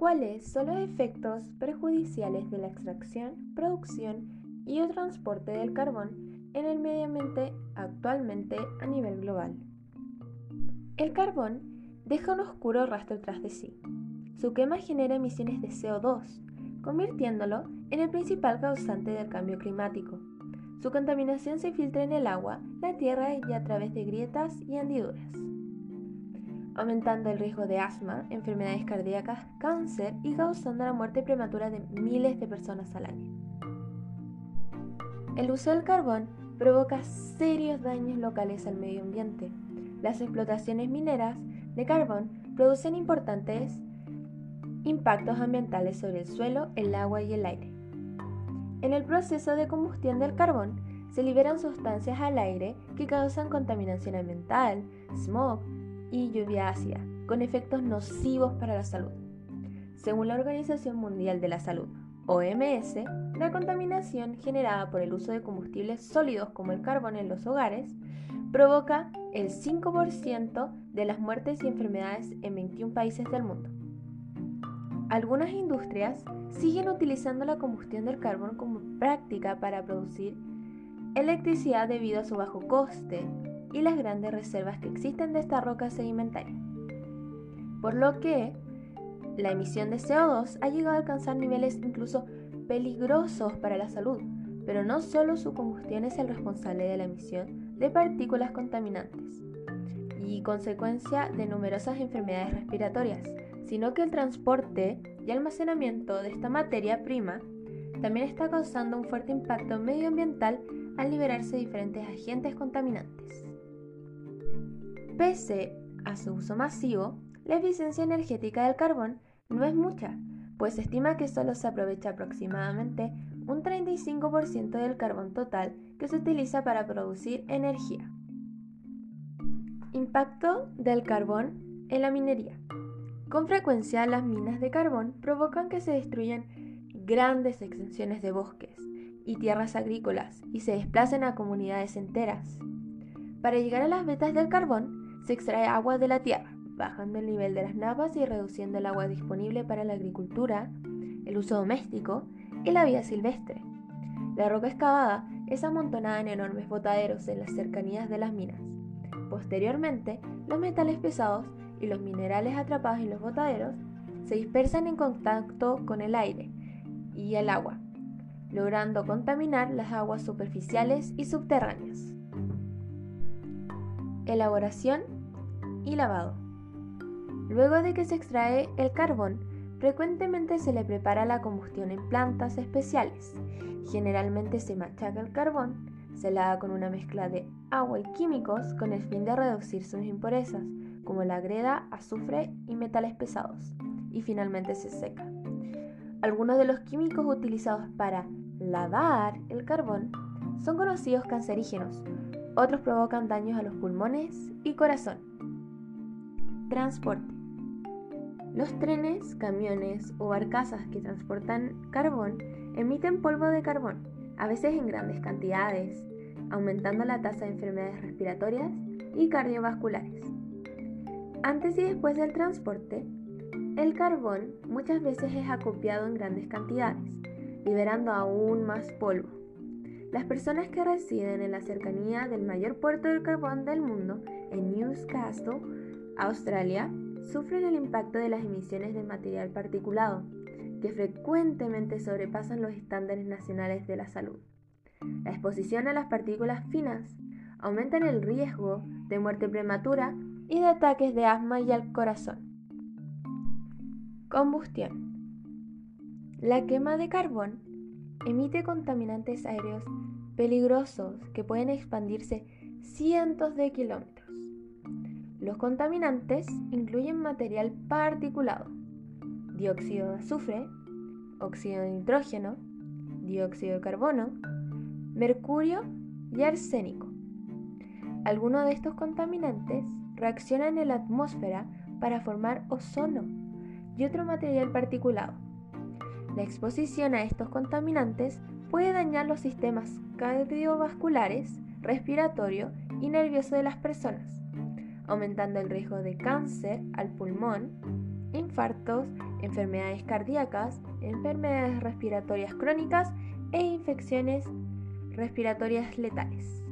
¿Cuáles son los efectos perjudiciales de la extracción, producción y o transporte del carbón en el medio ambiente actualmente a nivel global? El carbón deja un oscuro rastro tras de sí. Su quema genera emisiones de CO2, convirtiéndolo en el principal causante del cambio climático. Su contaminación se filtra en el agua, la tierra y a través de grietas y hendiduras, aumentando el riesgo de asma, enfermedades cardíacas, cáncer y causando la muerte prematura de miles de personas al año. El uso del carbón provoca serios daños locales al medio ambiente. Las explotaciones mineras de carbón producen importantes impactos ambientales sobre el suelo, el agua y el aire. En el proceso de combustión del carbón se liberan sustancias al aire que causan contaminación ambiental, smog y lluvia ácida, con efectos nocivos para la salud. Según la Organización Mundial de la Salud, OMS, la contaminación generada por el uso de combustibles sólidos como el carbón en los hogares provoca el 5% de las muertes y enfermedades en 21 países del mundo. Algunas industrias siguen utilizando la combustión del carbón como práctica para producir electricidad debido a su bajo coste y las grandes reservas que existen de esta roca sedimentaria. Por lo que la emisión de CO2 ha llegado a alcanzar niveles incluso peligrosos para la salud, pero no solo su combustión es el responsable de la emisión de partículas contaminantes y consecuencia de numerosas enfermedades respiratorias, sino que el transporte y almacenamiento de esta materia prima también está causando un fuerte impacto medioambiental al liberarse diferentes agentes contaminantes. Pese a su uso masivo, la eficiencia energética del carbón no es mucha, pues se estima que solo se aprovecha aproximadamente un 35% del carbón total que se utiliza para producir energía. Impacto del carbón en la minería. Con frecuencia las minas de carbón provocan que se destruyan grandes extensiones de bosques y tierras agrícolas y se desplacen a comunidades enteras. Para llegar a las vetas del carbón se extrae agua de la tierra, bajando el nivel de las napas y reduciendo el agua disponible para la agricultura, el uso doméstico y la vida silvestre. La roca excavada es amontonada en enormes botaderos en las cercanías de las minas. Posteriormente, los metales pesados y los minerales atrapados en los botaderos se dispersan en contacto con el aire y el agua, logrando contaminar las aguas superficiales y subterráneas. Elaboración y lavado. Luego de que se extrae el carbón, frecuentemente se le prepara la combustión en plantas especiales. Generalmente se machaca el carbón, se lava con una mezcla de agua y químicos con el fin de reducir sus impurezas, como la greda, azufre y metales pesados, y finalmente se seca. Algunos de los químicos utilizados para lavar el carbón son conocidos cancerígenos, otros provocan daños a los pulmones y corazón. Transporte. Los trenes, camiones o barcazas que transportan carbón emiten polvo de carbón, a veces en grandes cantidades, aumentando la tasa de enfermedades respiratorias y cardiovasculares. Antes y después del transporte, el carbón muchas veces es acopiado en grandes cantidades, liberando aún más polvo. Las personas que residen en la cercanía del mayor puerto del carbón del mundo, en Newcastle, Australia, sufren el impacto de las emisiones de material particulado, que frecuentemente sobrepasan los estándares nacionales de la salud. La exposición a las partículas finas aumenta el riesgo de muerte prematura y de ataques de asma y al corazón. Combustión. La quema de carbón emite contaminantes aéreos peligrosos que pueden expandirse cientos de kilómetros. Los contaminantes incluyen material particulado, dióxido de azufre, óxido de nitrógeno, dióxido de carbono, mercurio y arsénico. Algunos de estos contaminantes reaccionan en la atmósfera para formar ozono y otro material particulado. La exposición a estos contaminantes puede dañar los sistemas cardiovasculares, respiratorio y nervioso de las personas, aumentando el riesgo de cáncer al pulmón infartos, enfermedades cardíacas, enfermedades respiratorias crónicas e infecciones respiratorias letales.